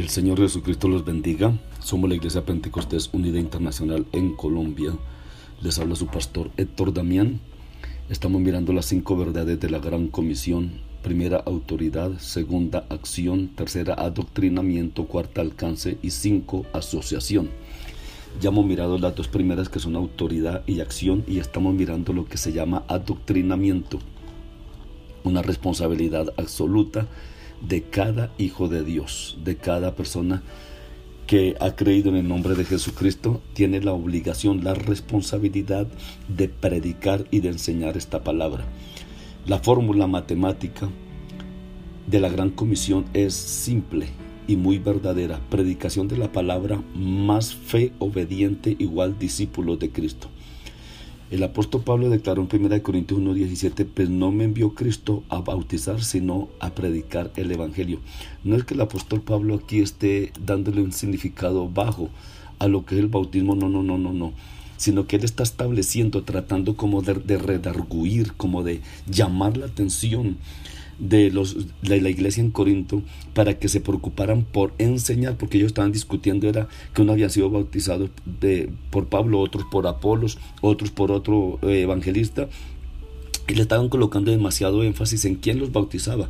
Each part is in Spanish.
El Señor Jesucristo los bendiga. Somos la Iglesia Pentecostés Unida Internacional en Colombia. Les habla su pastor Héctor Damián. Estamos mirando las cinco verdades de la Gran Comisión primera autoridad, segunda acción, tercera adoctrinamiento, cuarta alcance y cinco asociación. Ya hemos mirado las dos primeras que son autoridad y acción y estamos mirando lo que se llama adoctrinamiento, una responsabilidad absoluta de cada hijo de Dios, de cada persona que ha creído en el nombre de Jesucristo, tiene la obligación, la responsabilidad de predicar y de enseñar esta palabra. La fórmula matemática de la Gran Comisión es simple y muy verdadera. Predicación de la palabra más fe obediente igual discípulo de Cristo. El apóstol Pablo declaró en 1 Corintios 1:17, pues no me envió Cristo a bautizar, sino a predicar el Evangelio. No es que el apóstol Pablo aquí esté dándole un significado bajo a lo que es el bautismo, no, no, no, no, no sino que Él está estableciendo, tratando como de, redarguir, como de llamar la atención de, los, de la iglesia en Corinto para que se preocuparan por enseñar, porque ellos estaban discutiendo era que uno había sido bautizado de, por Pablo, otros por Apolos, otros por otro eh, evangelista, y le estaban colocando demasiado énfasis en quién los bautizaba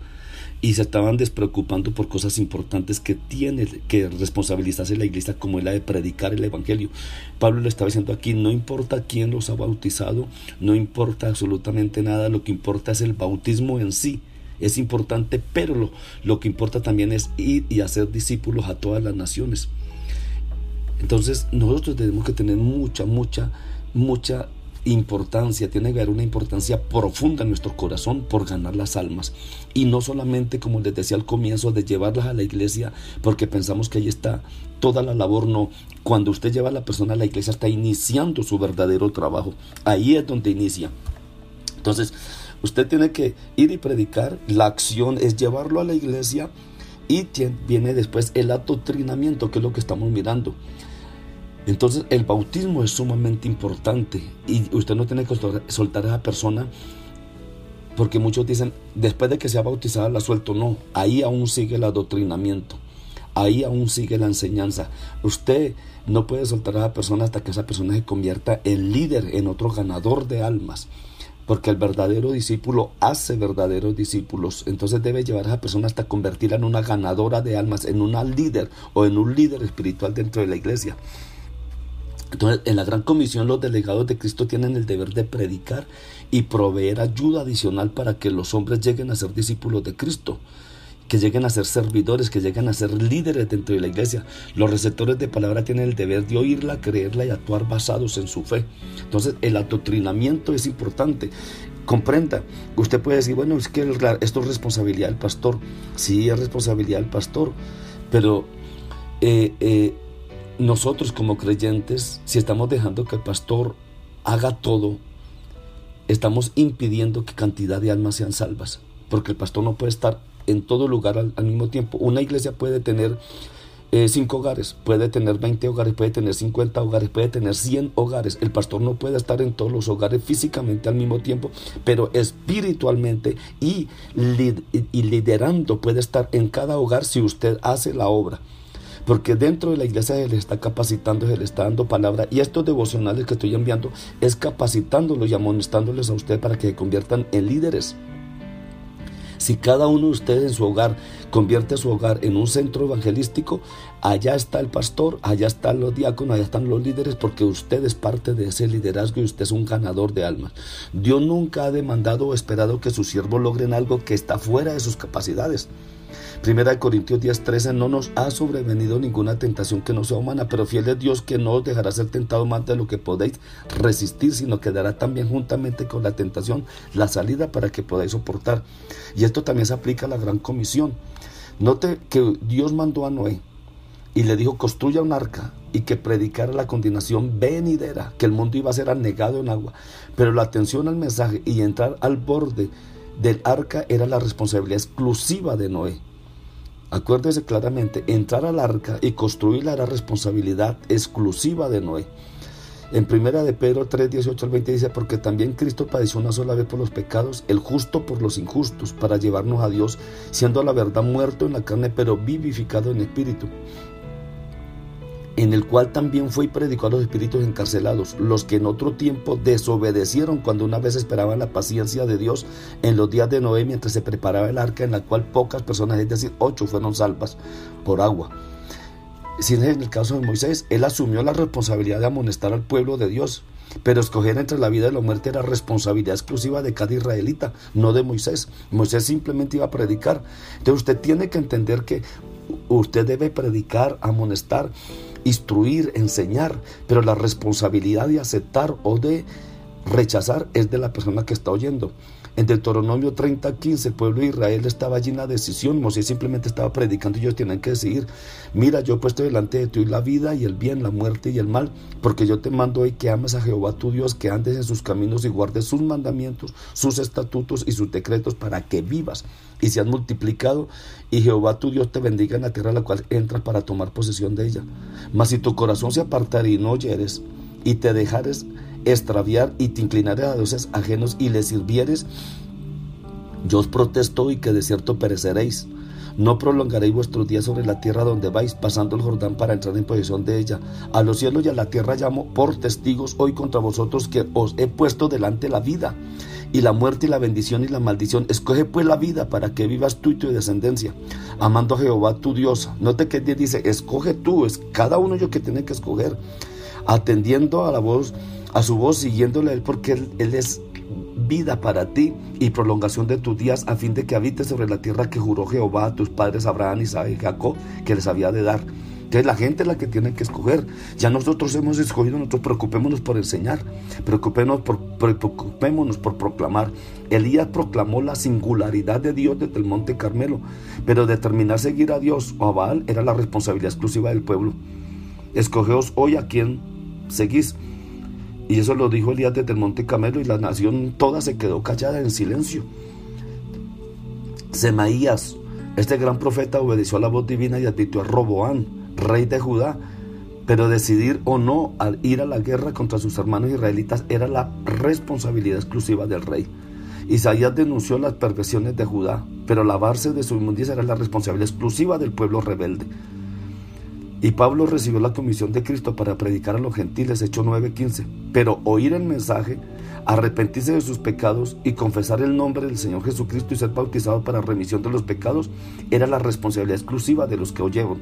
y se estaban despreocupando por cosas importantes que tiene que responsabilizarse la iglesia como es la de predicar el evangelio. Pablo le estaba diciendo aquí, no importa quién los ha bautizado, no importa absolutamente nada, lo que importa es el bautismo en sí. Es importante, pero lo, lo que importa también es ir y hacer discípulos a todas las naciones. Entonces nosotros tenemos que tener mucha, mucha, mucha importancia, tiene que haber una importancia profunda en nuestro corazón por ganar las almas. Y no solamente, como les decía al comienzo, de llevarlas a la iglesia porque pensamos que ahí está toda la labor, no. Cuando usted lleva a la persona a la iglesia está iniciando su verdadero trabajo. Ahí es donde inicia. Entonces, usted tiene que ir y predicar. La acción es llevarlo a la iglesia y viene después el adoctrinamiento, que es lo que estamos mirando. Entonces el bautismo es sumamente importante y usted no tiene que soltar a esa persona porque muchos dicen, después de que sea bautizada la suelto. No, ahí aún sigue el adoctrinamiento, ahí aún sigue la enseñanza. Usted no puede soltar a esa persona hasta que esa persona se convierta en líder, en otro ganador de almas. Porque el verdadero discípulo hace verdaderos discípulos. Entonces debe llevar a esa persona hasta convertirla en una ganadora de almas, en una líder o en un líder espiritual dentro de la iglesia. Entonces, en la gran comisión los delegados de Cristo tienen el deber de predicar y proveer ayuda adicional para que los hombres lleguen a ser discípulos de Cristo, que lleguen a ser servidores, que lleguen a ser líderes dentro de la iglesia. Los receptores de palabra tienen el deber de oírla, creerla y actuar basados en su fe. Entonces, el adoctrinamiento es importante. Comprenda, usted puede decir, bueno, es que esto es responsabilidad del pastor. Sí, es responsabilidad del pastor, pero eh, eh, nosotros como creyentes, si estamos dejando que el pastor haga todo, estamos impidiendo que cantidad de almas sean salvas, porque el pastor no puede estar en todo lugar al, mismo tiempo. Una iglesia puede tener eh, cinco hogares, puede tener 20 hogares, puede tener 50 hogares, puede tener 100 hogares. El pastor no puede estar en todos los hogares físicamente al mismo tiempo, pero espiritualmente y, y liderando puede estar en cada hogar si usted hace la obra. Porque dentro de la iglesia se le está capacitando, se le está dando palabra. Y estos devocionales que estoy enviando es capacitándolos y amonestándoles a ustedes para que se conviertan en líderes. Si cada uno de ustedes en su hogar convierte su hogar en un centro evangelístico, allá está el pastor, allá están los diáconos, allá están los líderes, porque usted es parte de ese liderazgo y usted es un ganador de almas. Dios nunca ha demandado o esperado que sus siervos logren algo que está fuera de sus capacidades. Primera de Corintios 10:13, no nos ha sobrevenido ninguna tentación que no sea humana, pero fiel es Dios que no os dejará ser tentado más de lo que podéis resistir, sino que dará también juntamente con la tentación la salida para que podáis soportar. Y esto también se aplica a la gran comisión. Note que Dios mandó a Noé y le dijo, construya un arca y que predicara la condenación venidera, que el mundo iba a ser anegado en agua. Pero la atención al mensaje y entrar al borde del arca era la responsabilidad exclusiva de Noé. Acuérdese claramente, entrar al arca y construirla era responsabilidad exclusiva de Noé. En primera de Pedro 3, 18 al 20 dice, porque también Cristo padeció una sola vez por los pecados, el justo por los injustos, para llevarnos a Dios, siendo la verdad muerto en la carne, pero vivificado en espíritu en el cual también fue y predicó a los espíritus encarcelados, los que en otro tiempo desobedecieron cuando una vez esperaban la paciencia de Dios en los días de Noé mientras se preparaba el arca en la cual pocas personas, es decir, ocho, fueron salvas por agua. Si en el caso de Moisés, él asumió la responsabilidad de amonestar al pueblo de Dios, pero escoger entre la vida y la muerte era responsabilidad exclusiva de cada israelita, no de Moisés. Moisés simplemente iba a predicar. Entonces usted tiene que entender que usted debe predicar, amonestar, instruir, enseñar, pero la responsabilidad de aceptar o de rechazar es de la persona que está oyendo. En Deuteronomio 30, 15, el pueblo de Israel estaba allí en la decisión. Moisés simplemente estaba predicando y ellos tienen que decidir, mira, yo he puesto delante de ti la vida y el bien, la muerte y el mal, porque yo te mando hoy que ames a Jehová tu Dios, que andes en sus caminos y guardes sus mandamientos, sus estatutos y sus decretos para que vivas y seas multiplicado y Jehová tu Dios te bendiga en la tierra la cual entras para tomar posesión de ella. Mas si tu corazón se apartare y no oyeres y te dejares extraviar y te inclinares a dioses ajenos y les sirvieres, yo os protesto y que de cierto pereceréis. No prolongaréis vuestros días sobre la tierra donde vais, pasando el Jordán para entrar en posesión de ella. A los cielos y a la tierra llamo por testigos hoy contra vosotros que os he puesto delante la vida y la muerte y la bendición y la maldición. Escoge pues la vida para que vivas tú y tu descendencia, amando a Jehová tu Dios. Note que Dios dice, escoge tú, es cada uno yo que tiene que escoger, atendiendo a la voz a su voz, siguiéndole a Él, porque él, es vida para ti y prolongación de tus días, a fin de que habites sobre la tierra que juró Jehová a tus padres Abraham, Isaac y Jacob, que les había de dar. Entonces la gente es la que tiene que escoger. Ya nosotros hemos escogido, nosotros preocupémonos por enseñar, preocupémonos por, preocupémonos por proclamar. Elías proclamó la singularidad de Dios desde el monte Carmelo, pero determinar seguir a Dios o a Baal era la responsabilidad exclusiva del pueblo. Escogeos hoy a quien seguís. Y eso lo dijo Elías desde el Monte Camelo y la nación toda se quedó callada en silencio. Semaías, este gran profeta, obedeció a la voz divina y advirtió a Roboán, rey de Judá. Pero decidir o no ir a la guerra contra sus hermanos israelitas era la responsabilidad exclusiva del rey. Isaías denunció las perversiones de Judá, pero lavarse de su inmundicia era la responsabilidad exclusiva del pueblo rebelde. Y Pablo recibió la comisión de Cristo para predicar a los gentiles, Hechos 9:15. Pero oír el mensaje, arrepentirse de sus pecados y confesar el nombre del Señor Jesucristo y ser bautizado para remisión de los pecados era la responsabilidad exclusiva de los que oyeron.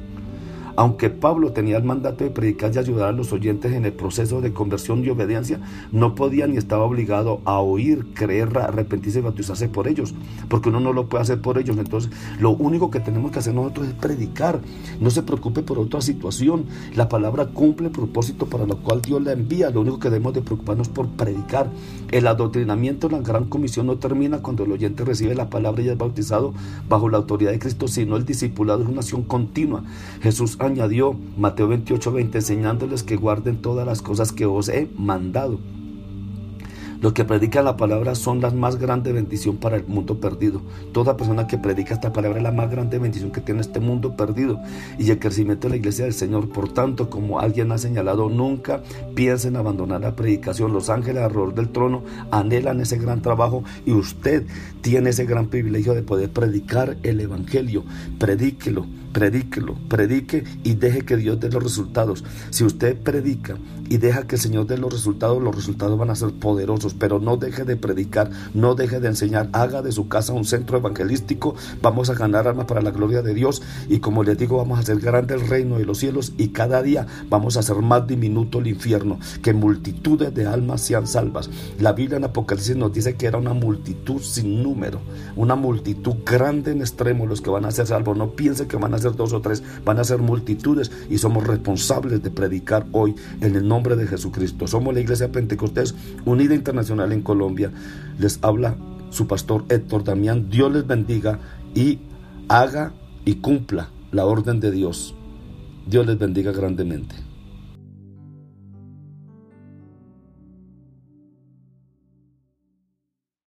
Aunque Pablo tenía el mandato de predicar y ayudar a los oyentes en el proceso de conversión y obediencia, no podía ni estaba obligado a oír, creer, arrepentirse y bautizarse por ellos, porque uno no lo puede hacer por ellos. Entonces, lo único que tenemos que hacer nosotros es predicar. No se preocupe por otra situación. La palabra cumple el propósito para lo cual Dios la envía. Lo único que debemos de preocuparnos por predicar. El adoctrinamiento, la gran comisión no termina cuando el oyente recibe la palabra y es bautizado bajo la autoridad de Cristo, sino el discipulado es una acción continua. Jesús ha añadió Mateo 28, 20, enseñándoles que guarden todas las cosas que os he mandado. Los que predican la palabra son la más grande bendición para el mundo perdido. Toda persona que predica esta palabra es la más grande bendición que tiene este mundo perdido y el crecimiento de la iglesia del Señor. Por tanto, como alguien ha señalado, nunca piensen abandonar la predicación. Los ángeles alrededor del trono anhelan ese gran trabajo y usted tiene ese gran privilegio de poder predicar el Evangelio. Predíquelo predíquelo, predique y deje que Dios dé los resultados. Si usted predica y deja que el Señor dé los resultados, los resultados van a ser poderosos, pero no deje de predicar, no deje de enseñar, haga de su casa un centro evangelístico, vamos a ganar almas para la gloria de Dios y como les digo, vamos a hacer grande el reino de los cielos y cada día vamos a hacer más diminuto el infierno, que multitudes de almas sean salvas. La Biblia en Apocalipsis nos dice que era una multitud sin número, una multitud grande en extremo los que van a ser salvos. No piense que van a ser dos o tres, van a ser multitudes y somos responsables de predicar hoy en el nombre de Jesucristo. Somos la Iglesia Pentecostés Unida En Colombia. Les habla su pastor Héctor Damián. Dios les bendiga y haga y cumpla la orden de Dios. Dios les bendiga grandemente.